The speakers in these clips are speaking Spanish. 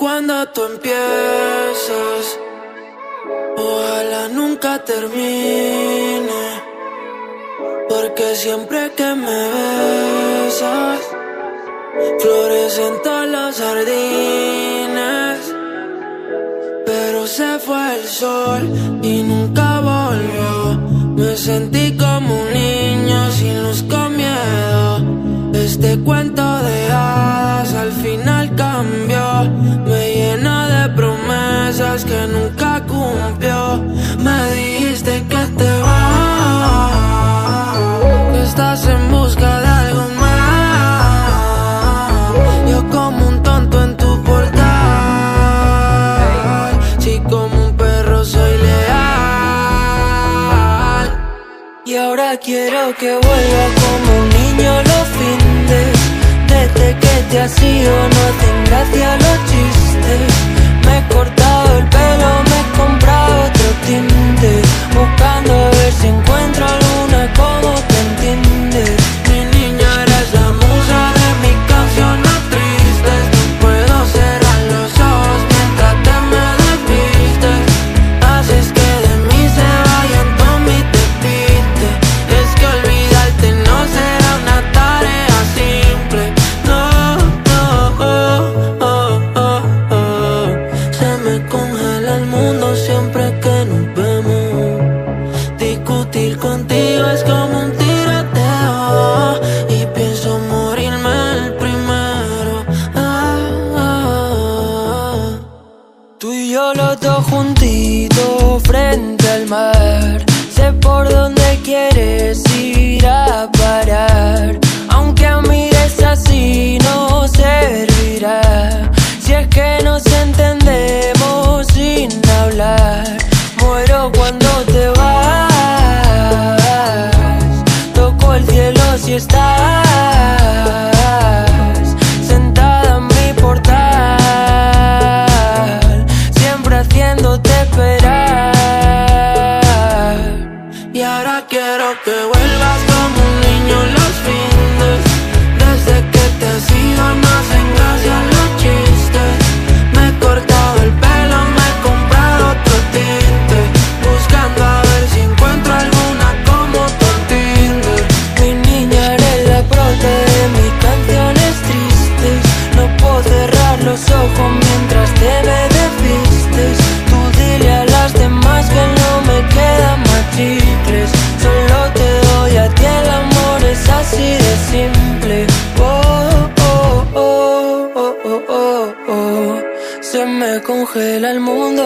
Cuando tú empiezas, ojalá nunca termine. Porque siempre que me besas, florecen todas las jardines. Pero se fue el sol y nunca volvió. Me sentí como un niño sin luz con miedo. Este cuento que nunca cumplió. Me dijiste que te vas, que estás en busca de algo más. Yo como un tonto en tu portal. Si como un perro soy leal. Y ahora quiero que vuelva como un niño los findes. Desde que te has ido no hacen gracia los chistes. Me pelo, me he comprado otro tinte. Buscando a ver si encuentro alguna como si estás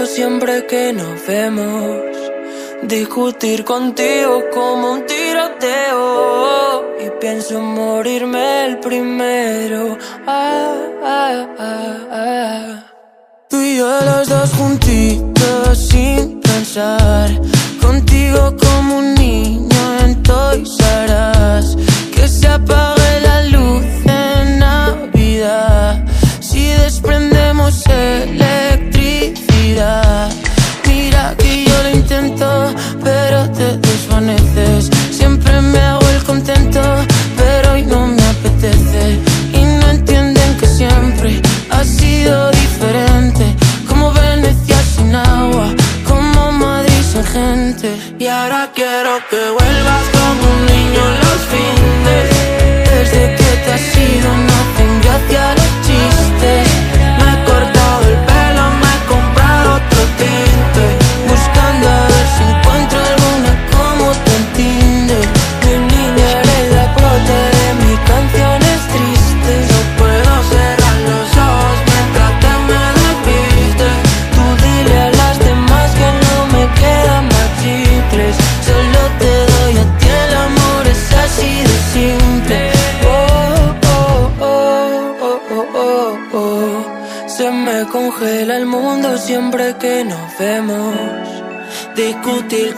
el siempre que nos vemos. Discutir contigo como un tiroteo. Y pienso morirme el primero. Ah, ah, ah, ah. Tú y yo los dos juntitos sin pensar. Contigo como un niño en Toys Us. Que se apague la luz en Navidad. Si desprendemos electricidad. Intento, pero te desvaneces. Siempre me hago el contento, pero hoy no me apetece. Y no entienden que siempre ha sido diferente. Como Venecia sin agua, como Madrid sin gente. Y ahora quiero que vuelvas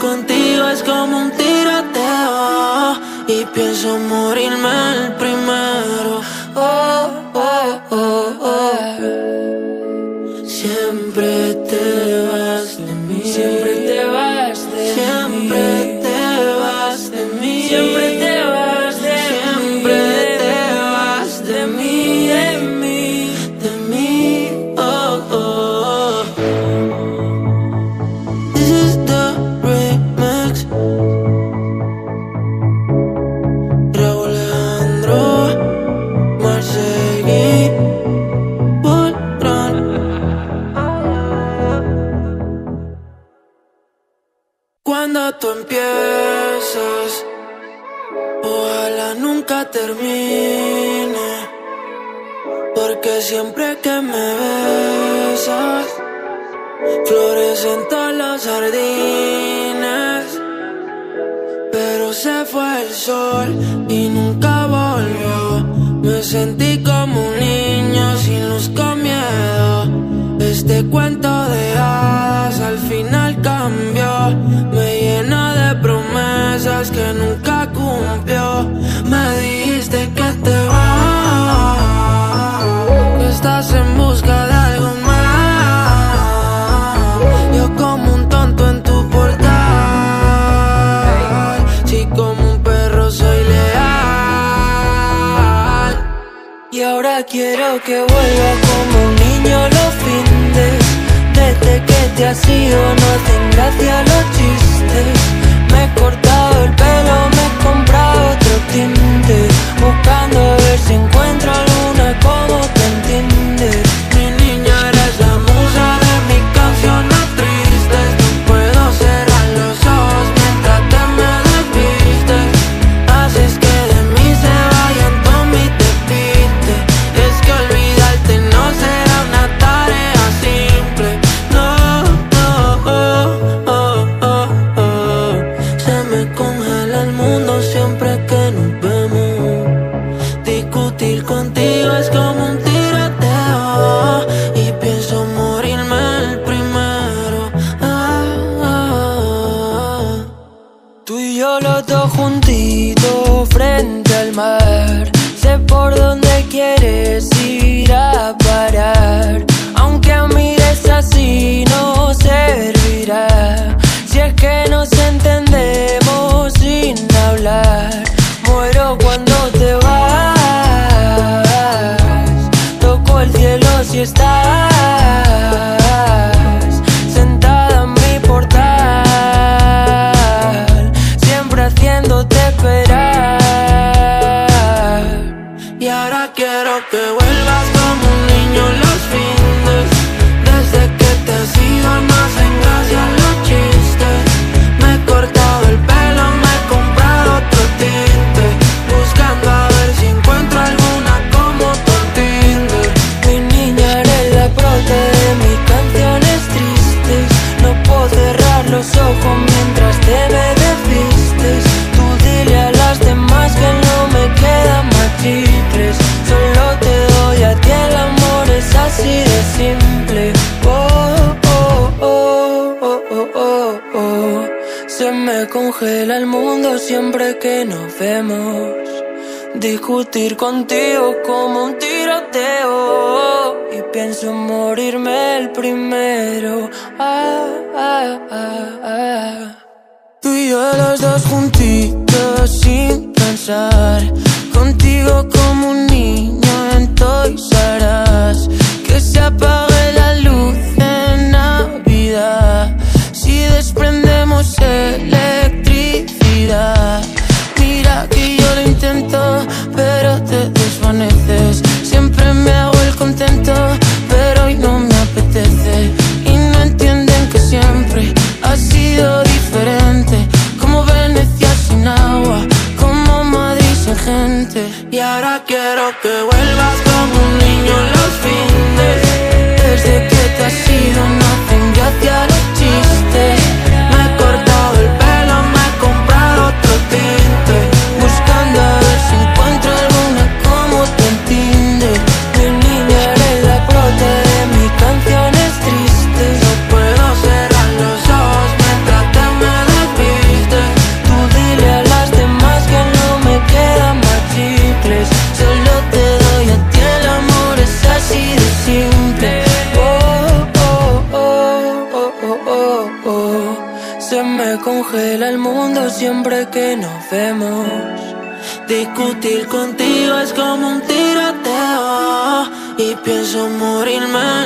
Discutir Que vuelva como un niño los fines. Desde que te has ido no hacen gracia los chistes. el mundo siempre que nos vemos. Discutir contigo como un tiroteo. Y pienso morirme el primero. Ah, ah, ah, ah. Tú y yo los dos juntitos sin pensar. Contigo como un niño en Toys harás Que se apague la luz en Navidad. Si desprendemos el Mira que yo lo intento, pero te desvaneces. Siempre me hago el contento, pero hoy no me apetece. Y no entienden que siempre ha sido diferente. Como Venecia sin agua, como Madrid sin gente. Y ahora quiero que vuelvas como un niño. que nos vemos. Discutir contigo es como un tiroteo y pienso morirme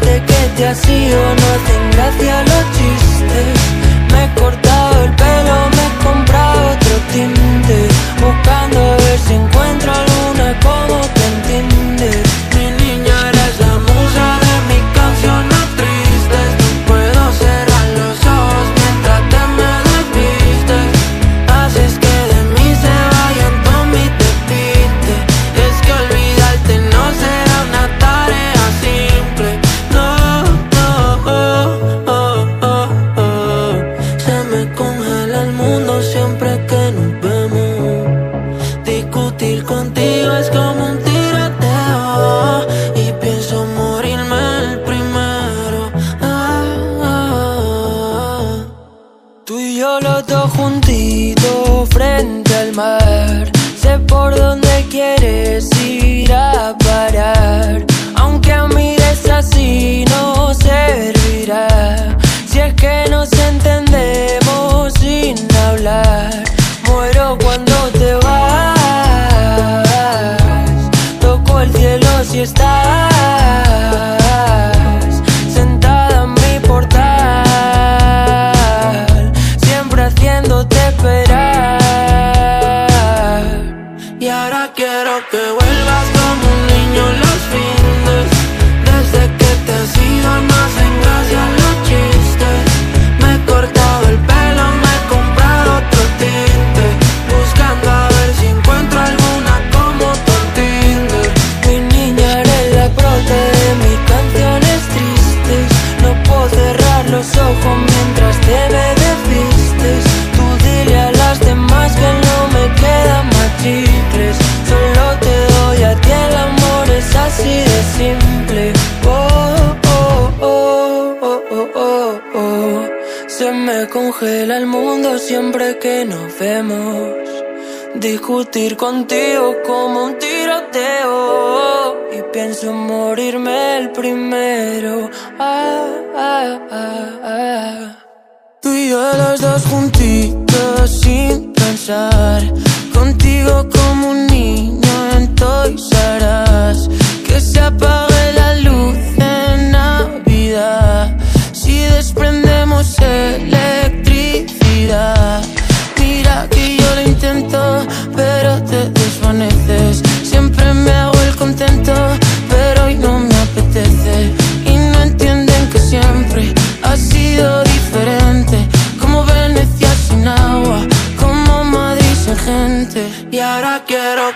que te has ido No hacen gracia los chistes. Me he cortado el pelo, me he comprado otro tinte Buscando a ver si encuentro alguna como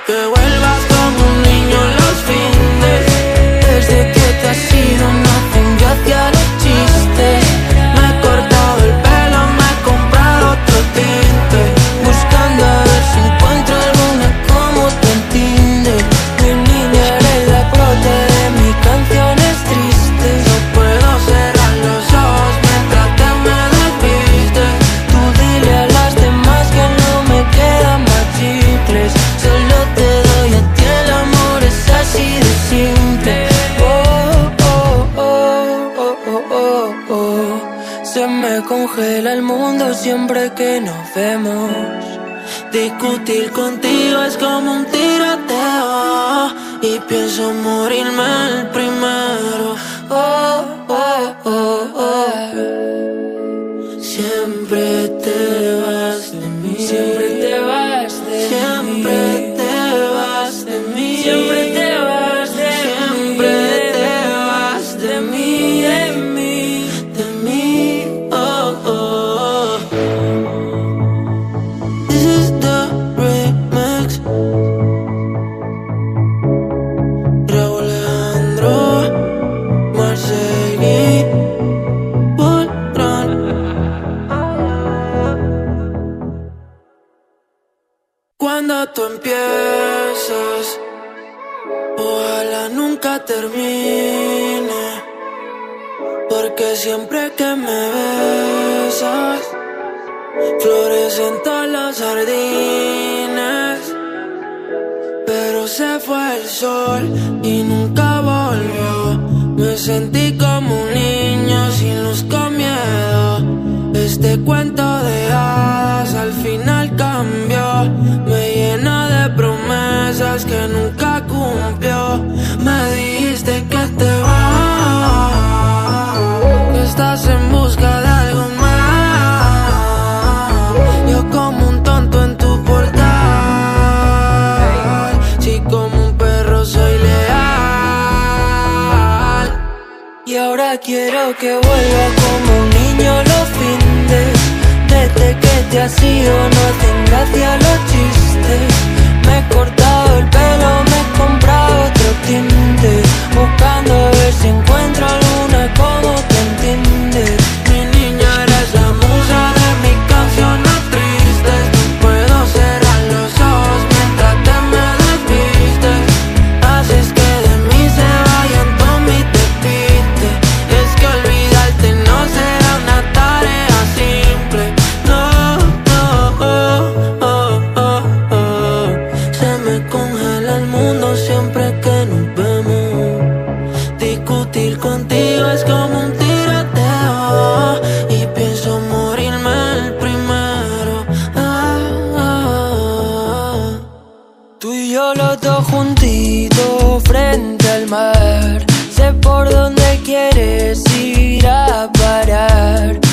que contigo es como un tiroteo. Y pienso morirme. cuando tú empiezas, ojalá nunca termine. Porque siempre que me besas, florecen todas las jardines. Pero se fue el sol y nunca volvió. Me sentí como un niño sin luz con miedo. Este cuento de hadas me llena de promesas que nunca cumplió. Me dijiste que te vas, que estás en busca de algo más. Yo como un tonto en tu portal, si como un perro soy leal. Y ahora quiero que vuelva como un niño los fines desde que te has ido no hacen gracia los chistes. Me he cortado el pelo, me he comprado otro tinte, buscando a ver si encuentro alguna como Sé por dónde quieres ir a parar.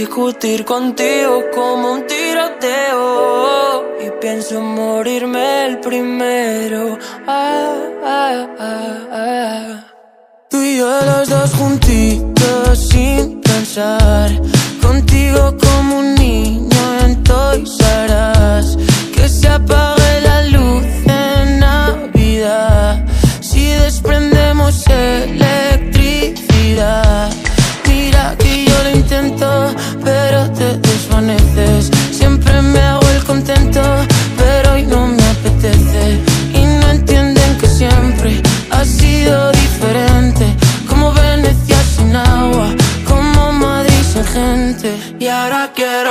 discutir contigo como un tiroteo y pienso morirme el primero.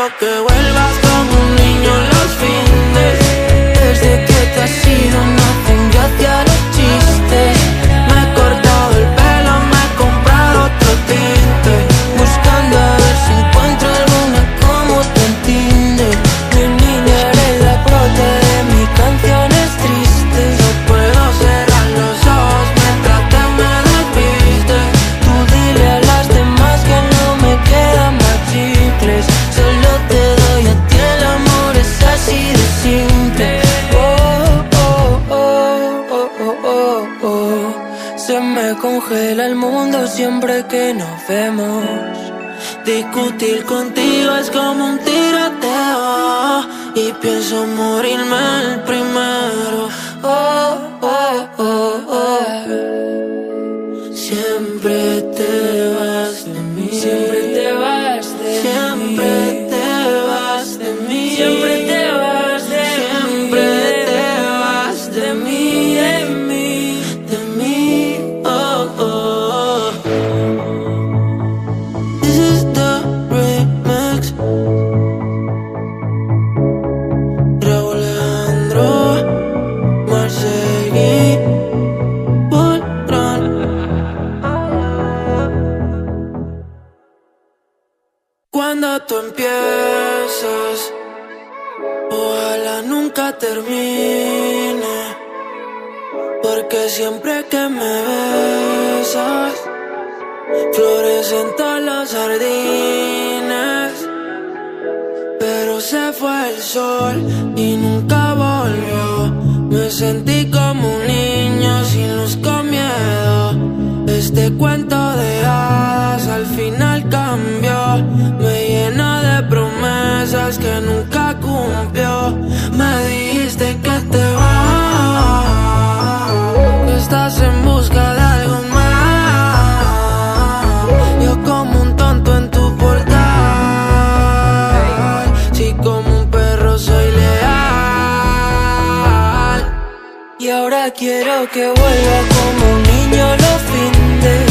lo que. discutir contigo. Que vuelva como un niño los fines.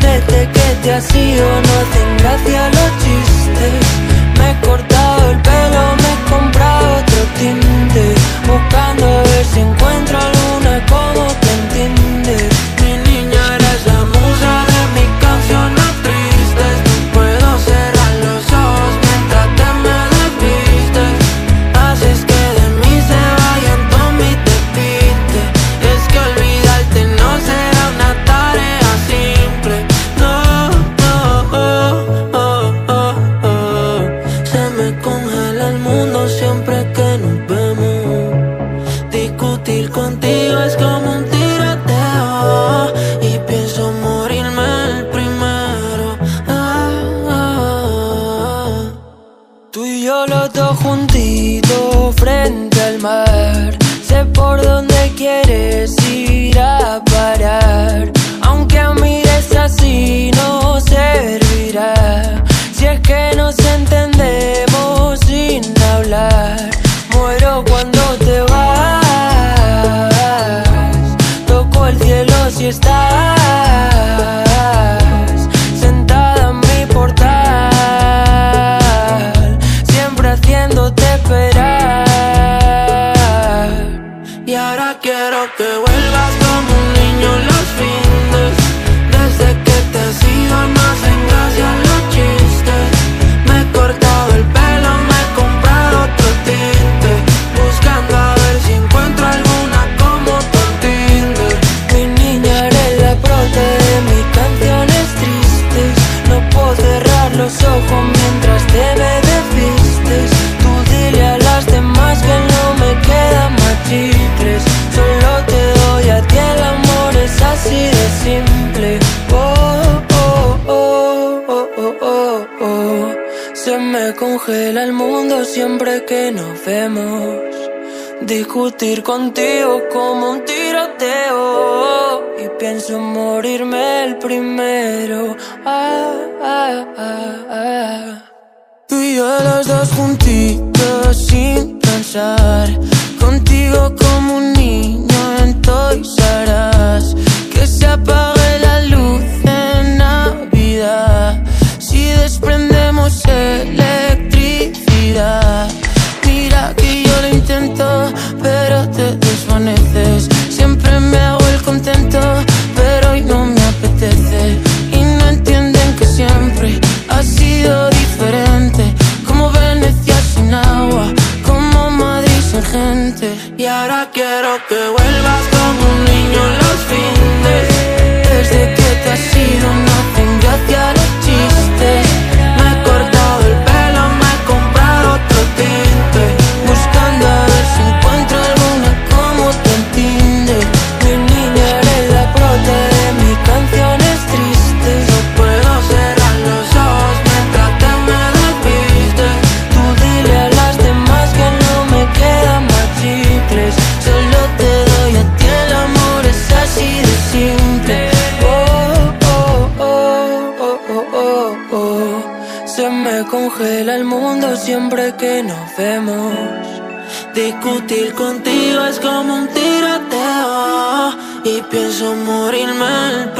Desde que te has ido no hacen gracia los chistes. Me he cortado el pelo, me he comprado otro tinte. Buscando a ver si encuentro alguna como congela el mundo siempre que nos vemos. Discutir contigo como un tiroteo. Y pienso morirme el primero. Ah, ah, ah, ah, Tú y yo los dos juntitos sin pensar. Contigo como un niño en Toys que se apaga. Prendemos electricidad. Mira que yo lo intento, pero te desvaneces. Siempre me hago el contento, pero hoy no me apetece. Y no entienden que siempre ha sido diferente. Como Venecia sin agua, como Madrid sin gente. Y ahora quiero que vuelvas como un niño en los fines. Desde que te has ido, no tengo gracia. pela el mundo siempre que nos vemos. Discutir contigo es como un tiroteo y pienso morirme al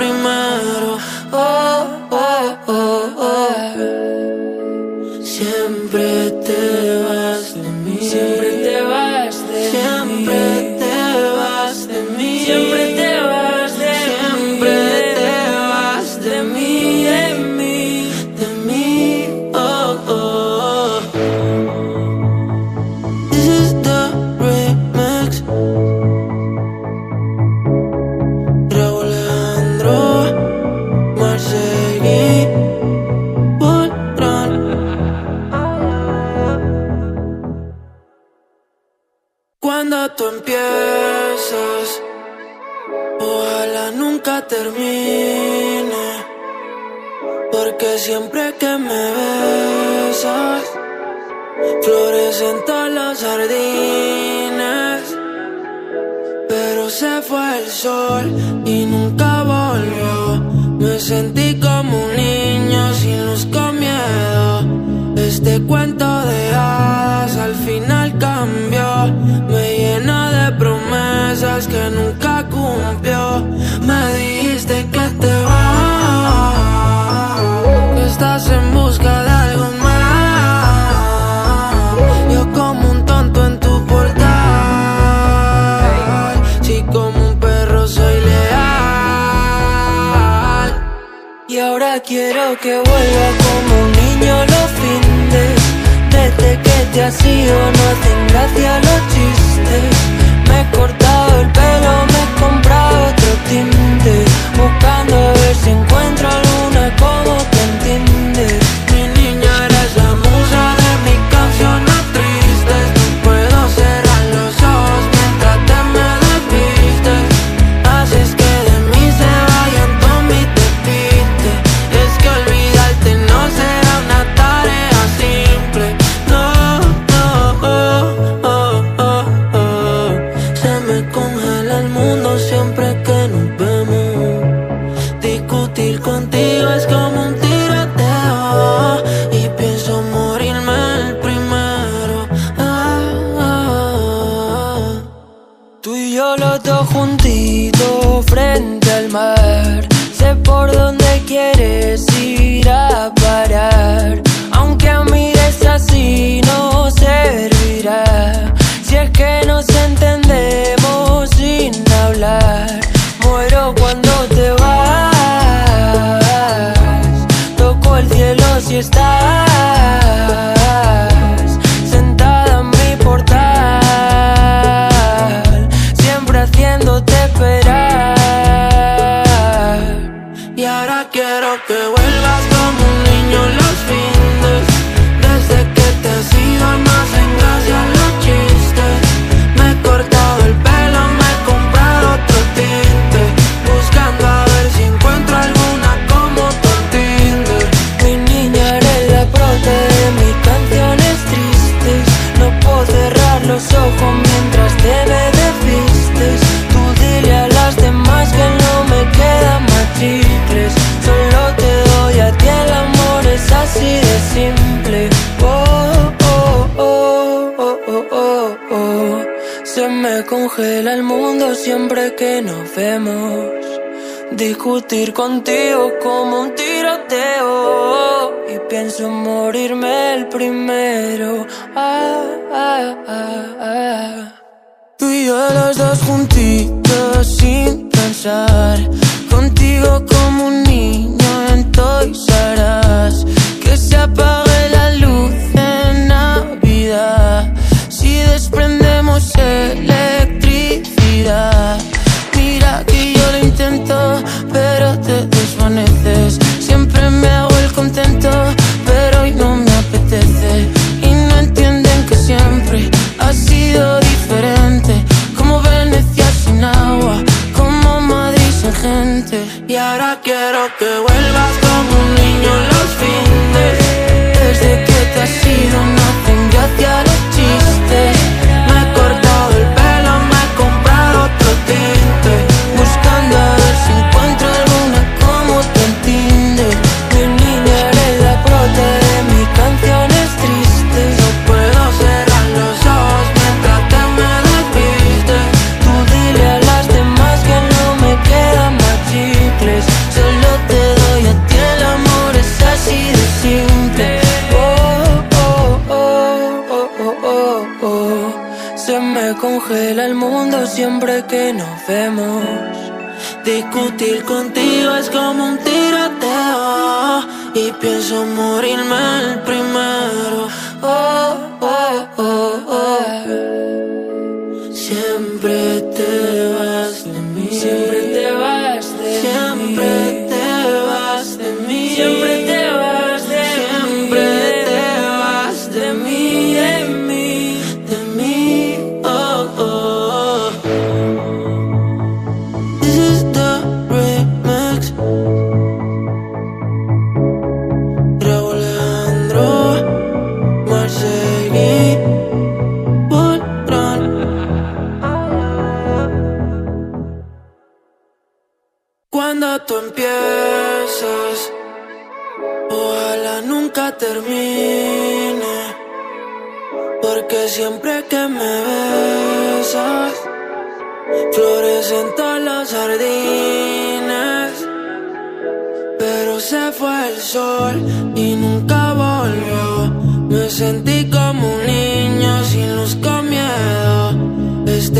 cuando tú empiezas, ojalá nunca termine. Porque siempre que me besas, florecen todos los jardines. Pero se fue el sol y nunca volvió. Me sentí como un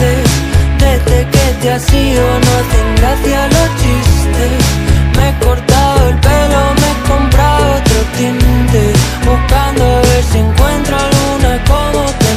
Desde que te has ido no hacen gracia los chistes. Me he cortado el pelo, me he comprado otro tinte. Buscando a ver si encuentro alguna como te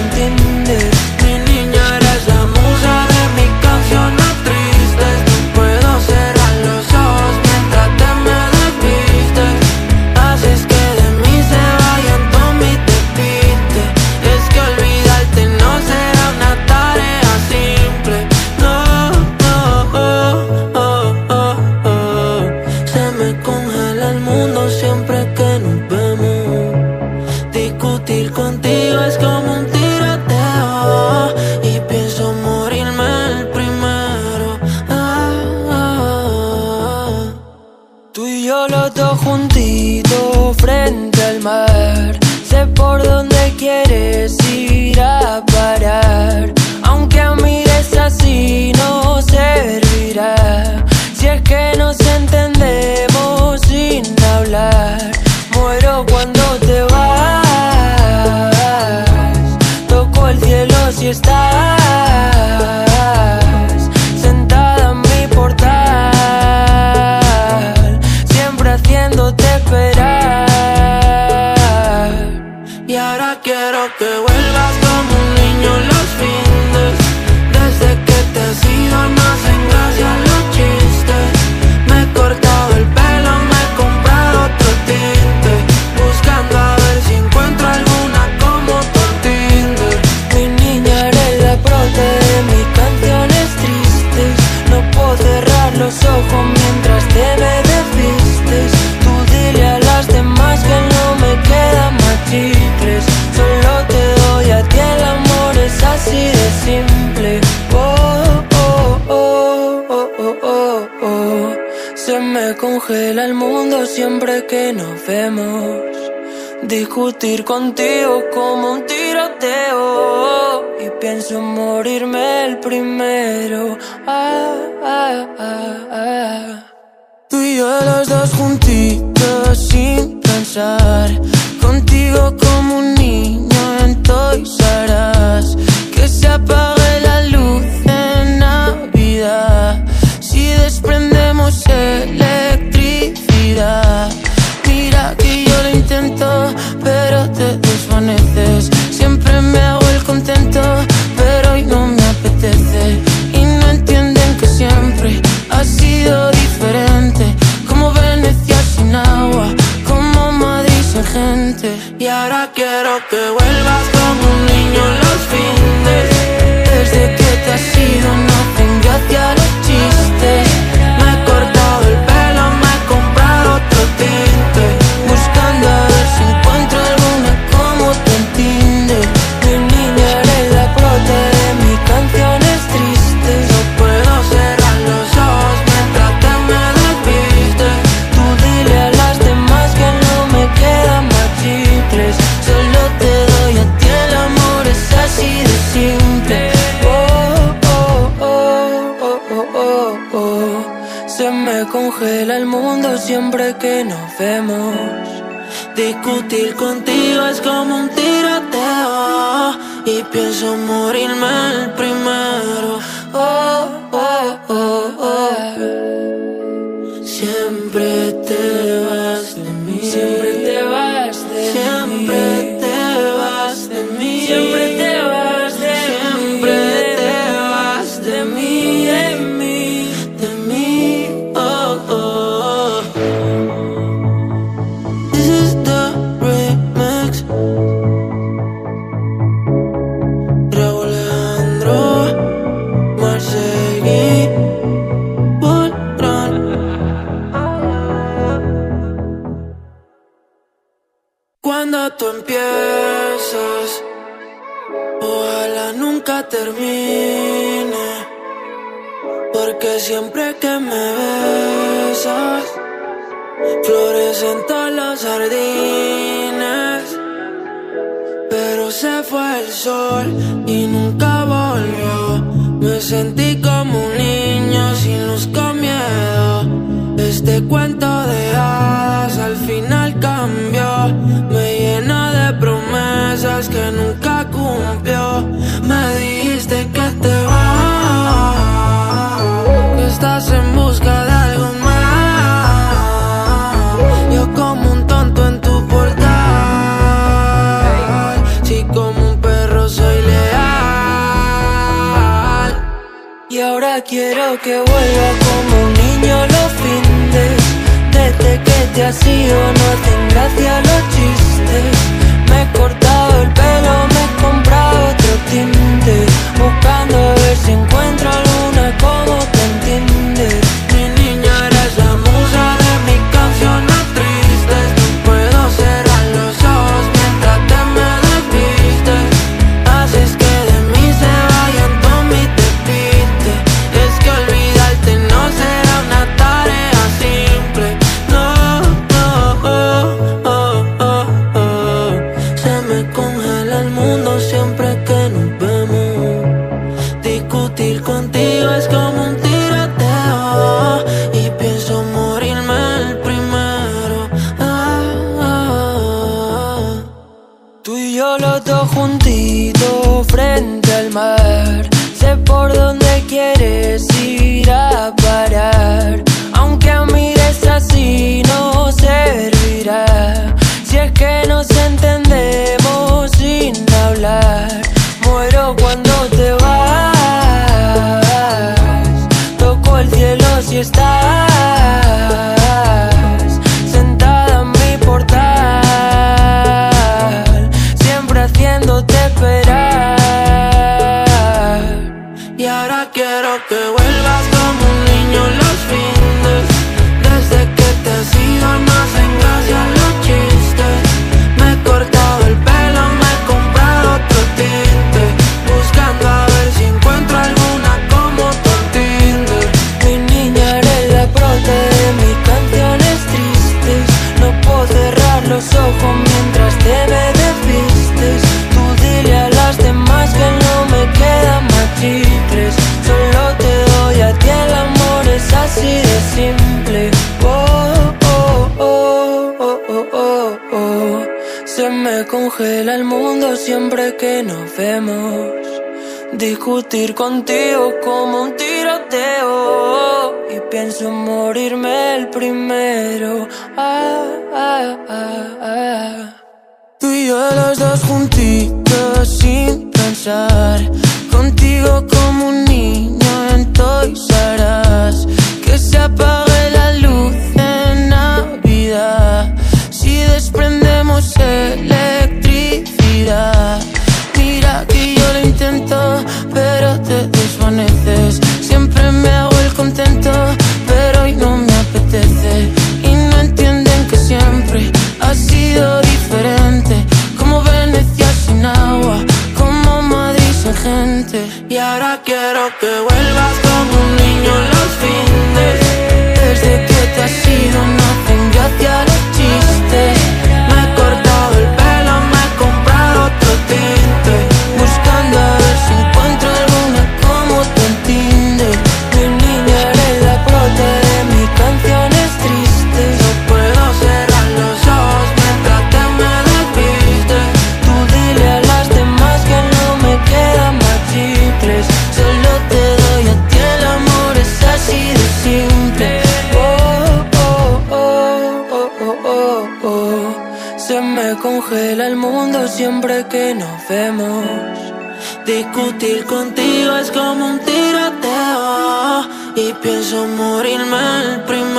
congela el mundo siempre que nos vemos. Discutir contigo como un tiroteo Y pienso morirme el primero ah, ah, ah, ah. Tú y yo los dos juntitos sin pensar Contigo como un niño en Toys. Que se apague Siempre me hago el contento, pero hoy no me apetece. Y no entienden que siempre ha sido diferente. Como Venecia sin agua, como Madrid sin gente. Y ahora quiero que vuelvas Discutir contigo Que vuelva como un niño los fines. Desde que te has ido no hacen gracia los chistes. Me he cortado el pelo, me he comprado. discutir contigo como un tiroteo. Y pienso morirme el primero. Ah, ah, ah, ah, Tú y yo los dos juntitos sin pensar, contigo como un niño en Toys que se apague la luz en Navidad. Si desprendemos el intento, pero te desvaneces. Siempre me hago el contento, pero hoy no me apetece. Y no entienden que siempre ha sido diferente. Como Venecia sin agua, como Madrid sin gente. Y ahora quiero que vuelvas. siempre que nos vemos. Discutir contigo es como un tiroteo y pienso morirme el primero.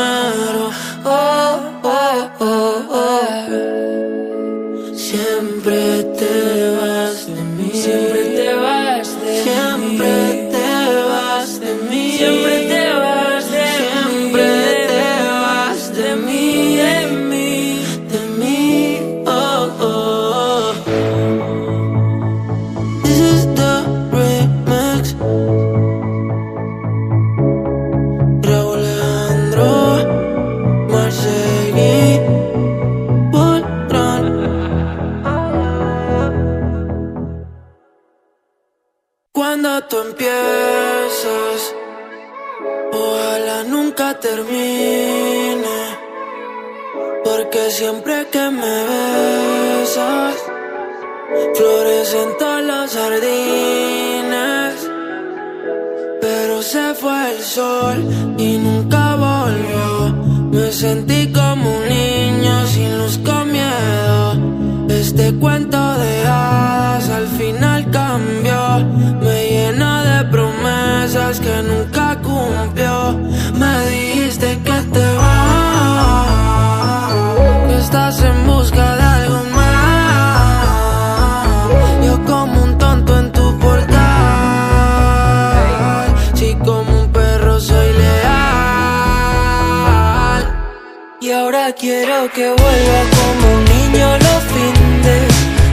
Que vuelva como un niño los fines.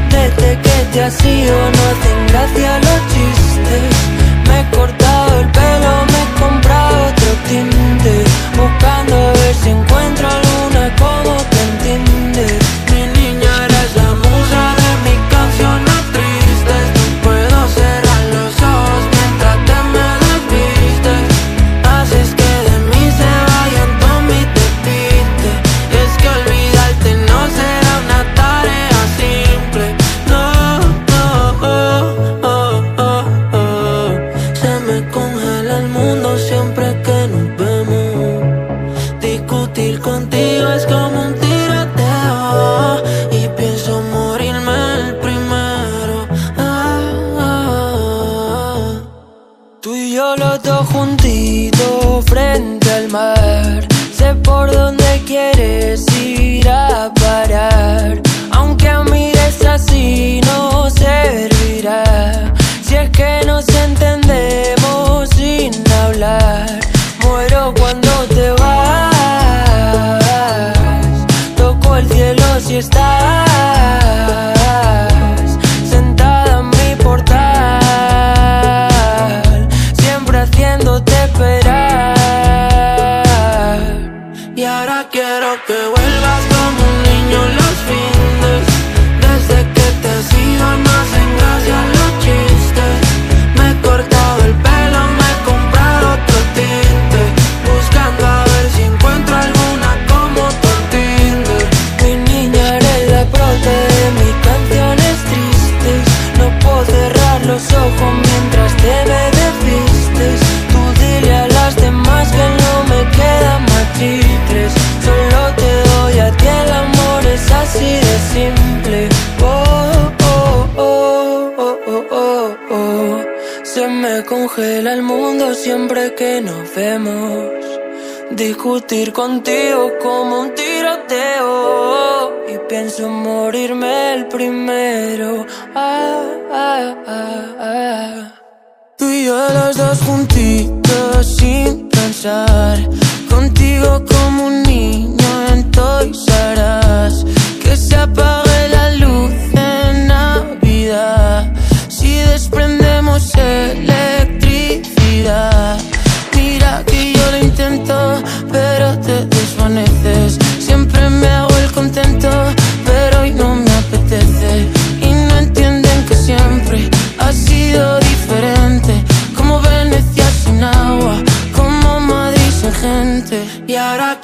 Desde que te has ido no hacen gracia los chistes. Me he cortado el pelo, me he comprado otro tinte. Buscando a ver si encuentro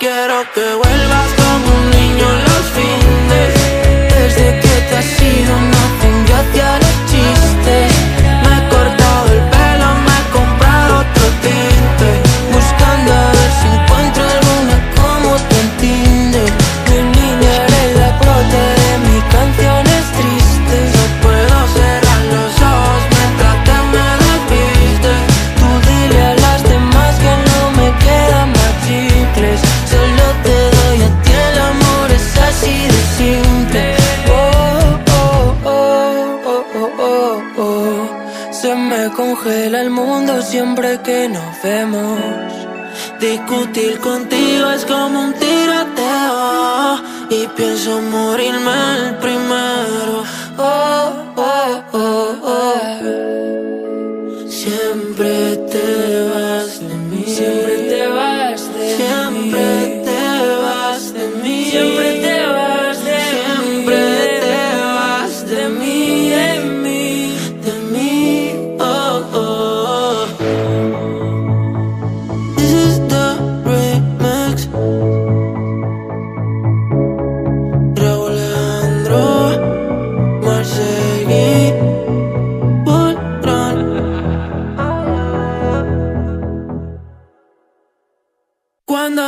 quiero que vuelvas. nos vemos. Discutir contigo es como un tiroteo y pienso morirme el primero.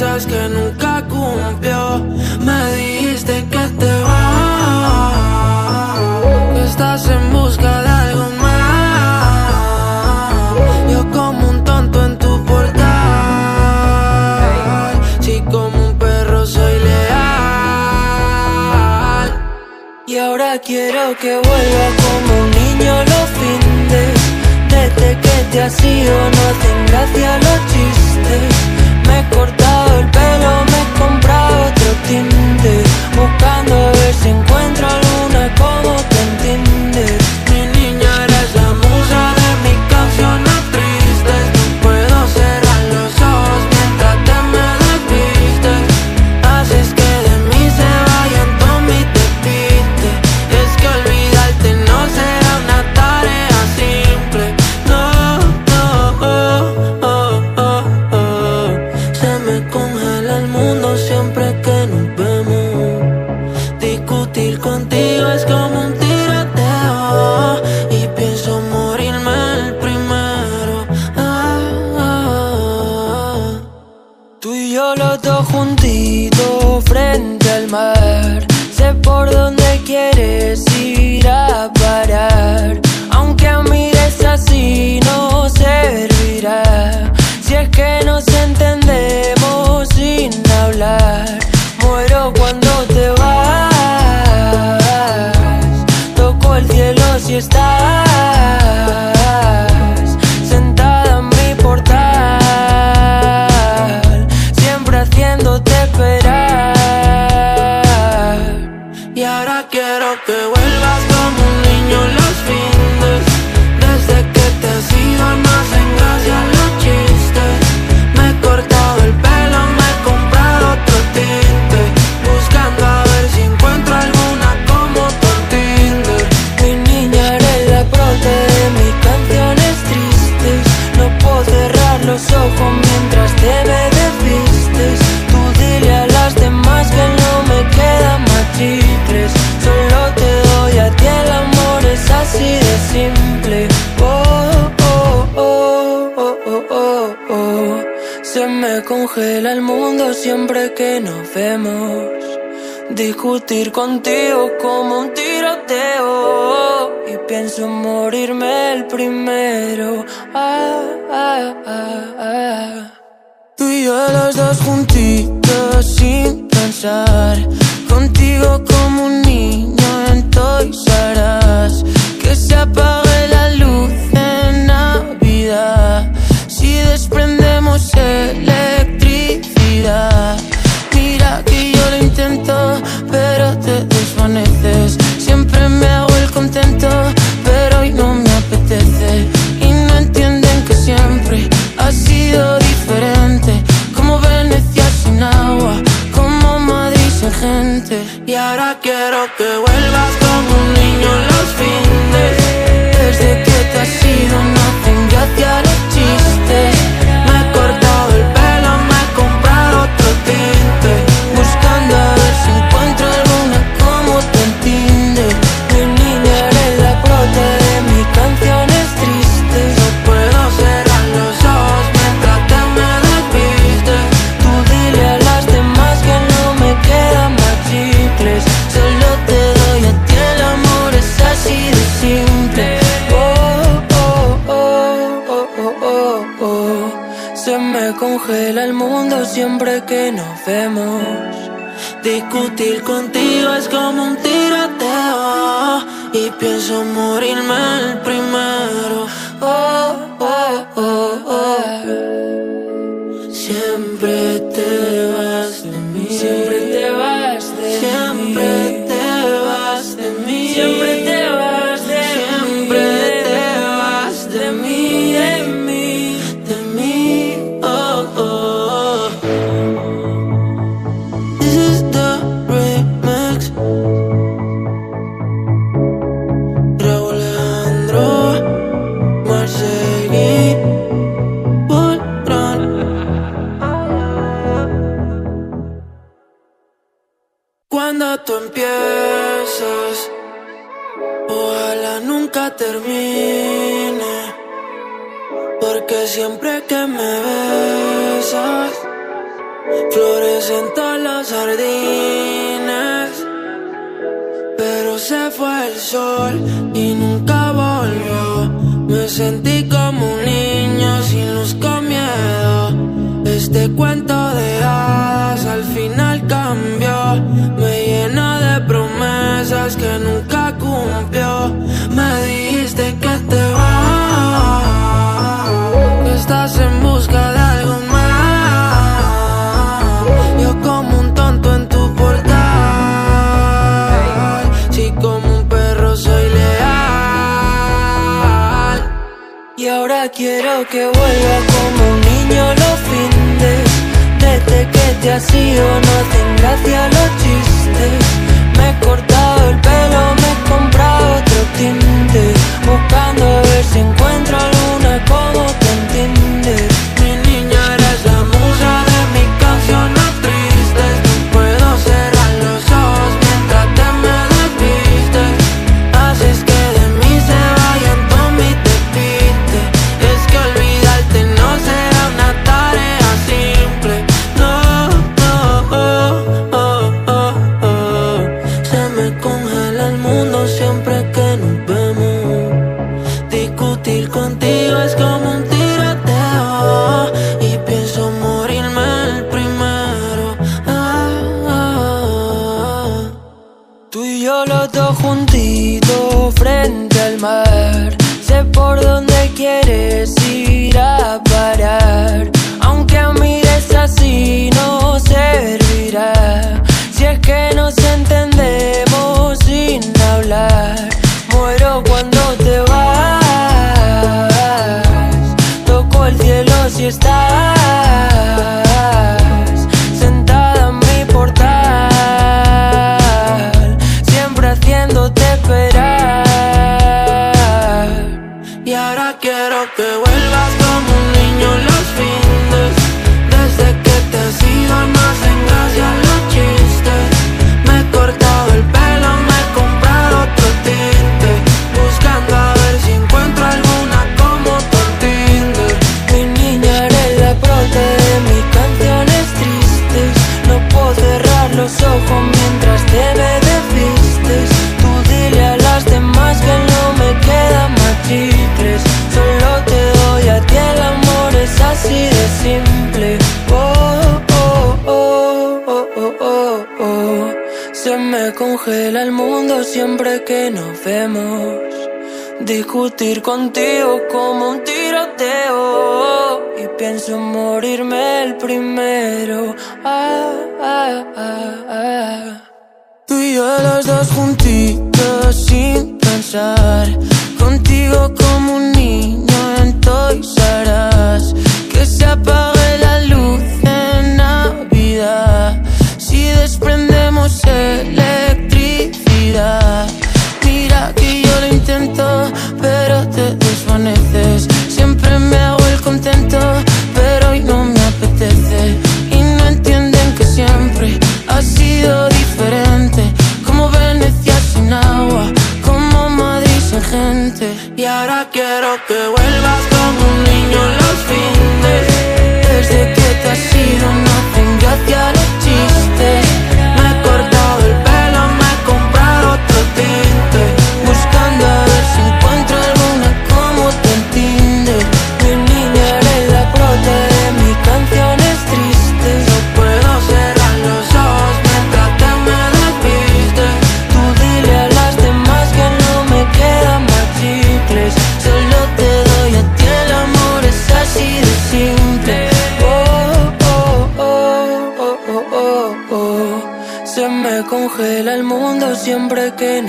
Promesas que nunca cumplió. Me dijiste que te vas, que estás en busca de algo más. Yo como un tonto en tu portal, si como un perro soy leal. Y ahora quiero que vuelva como un niño los fines. Desde que te has ido no hacen gracia los chistes. Me el comprado otro tinte. Buscando a ver si encuentro alguna como te Discutir contigo como un tiroteo. Y pienso en morirme el primero. Ah, ah, ah, ah. Tú y yo los dos juntitos sin pensar. Contigo como un niño en Toys. Que se apague la luz en Navidad. Si desprendemos electricidad intento, pero te desvaneces. Siempre me hago el contento, pero hoy no me apetece. Y no entienden que siempre ha sido diferente. Como Venecia sin agua, como Madrid sin gente. Y ahora quiero que vuelvas como un contigo es como un tiroteo. Y pienso morirme Que vuelva como un niño los fines Desde que te has ido no hacen gracia los chistes. Me he cortado el pelo, me he comprado otro tinte Buscando a ver si encuentro quieres ir a parar? mientras te benefices. Tú dile a las demás que no me quedan más. Solo te doy a ti el amor, es así de simple. Oh, oh, oh, oh, oh, oh, oh. Se me congela el mundo siempre que nos vemos. Discutir contigo como un tiroteo. Y pienso morirme el primero. Ah. Tú y yo los dos juntitos sin pensar. Contigo como un niño en Toys Que se apague la luz en Navidad. Si desprendemos electricidad. Mira que yo lo intento, pero te desvaneces. Y ahora quiero que vuelvas como un niño los fines.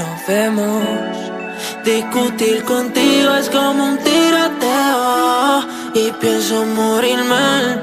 nos vemos. Discutir contigo es como un tiroteo y pienso morirme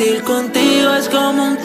Discutir contigo es como un